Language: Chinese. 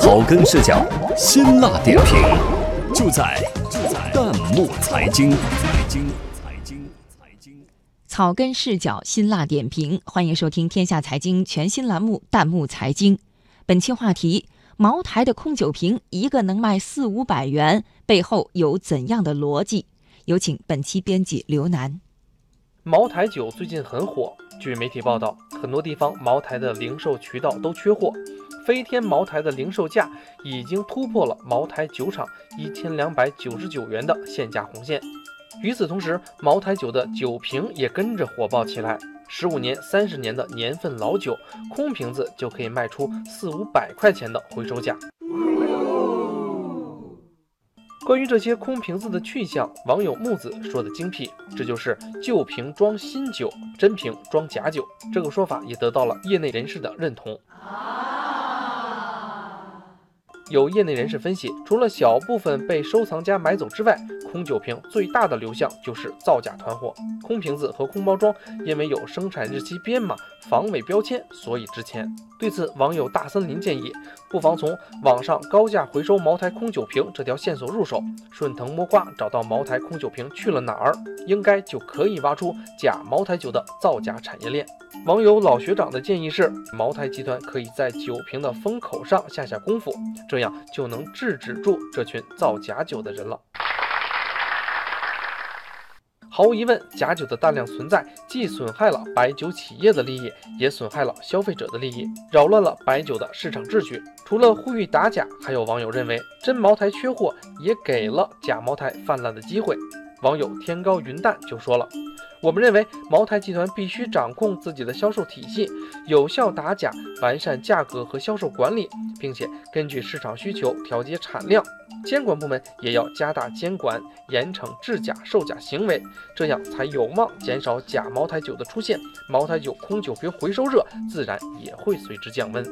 草根视角，辛辣点评，就在就在弹幕财经。财经财经财经，草根视角，辛辣点评，欢迎收听天下财经全新栏目《弹幕财经》。本期话题：茅台的空酒瓶一个能卖四五百元，背后有怎样的逻辑？有请本期编辑刘楠。茅台酒最近很火，据媒体报道，很多地方茅台的零售渠道都缺货。飞天茅台的零售价已经突破了茅台酒厂一千两百九十九元的限价红线。与此同时，茅台酒的酒瓶也跟着火爆起来。十五年、三十年的年份老酒，空瓶子就可以卖出四五百块钱的回收价。关于这些空瓶子的去向，网友木子说的精辟，这就是旧瓶装新酒，真瓶装假酒。这个说法也得到了业内人士的认同。有业内人士分析，除了小部分被收藏家买走之外，空酒瓶最大的流向就是造假团伙。空瓶子和空包装因为有生产日期编码、防伪标签，所以值钱。对此，网友大森林建议，不妨从网上高价回收茅台空酒瓶这条线索入手，顺藤摸瓜找到茅台空酒瓶去了哪儿，应该就可以挖出假茅台酒的造假产业链。网友老学长的建议是，茅台集团可以在酒瓶的封口上下下功夫，这样就能制止住这群造假酒的人了。毫无疑问，假酒的大量存在，既损害了白酒企业的利益，也损害了消费者的利益，扰乱了白酒的市场秩序。除了呼吁打假，还有网友认为，真茅台缺货，也给了假茅台泛滥的机会。网友天高云淡就说了。我们认为，茅台集团必须掌控自己的销售体系，有效打假，完善价格和销售管理，并且根据市场需求调节产量。监管部门也要加大监管，严惩制假售假行为，这样才有望减少假茅台酒的出现，茅台酒空酒瓶回收热自然也会随之降温。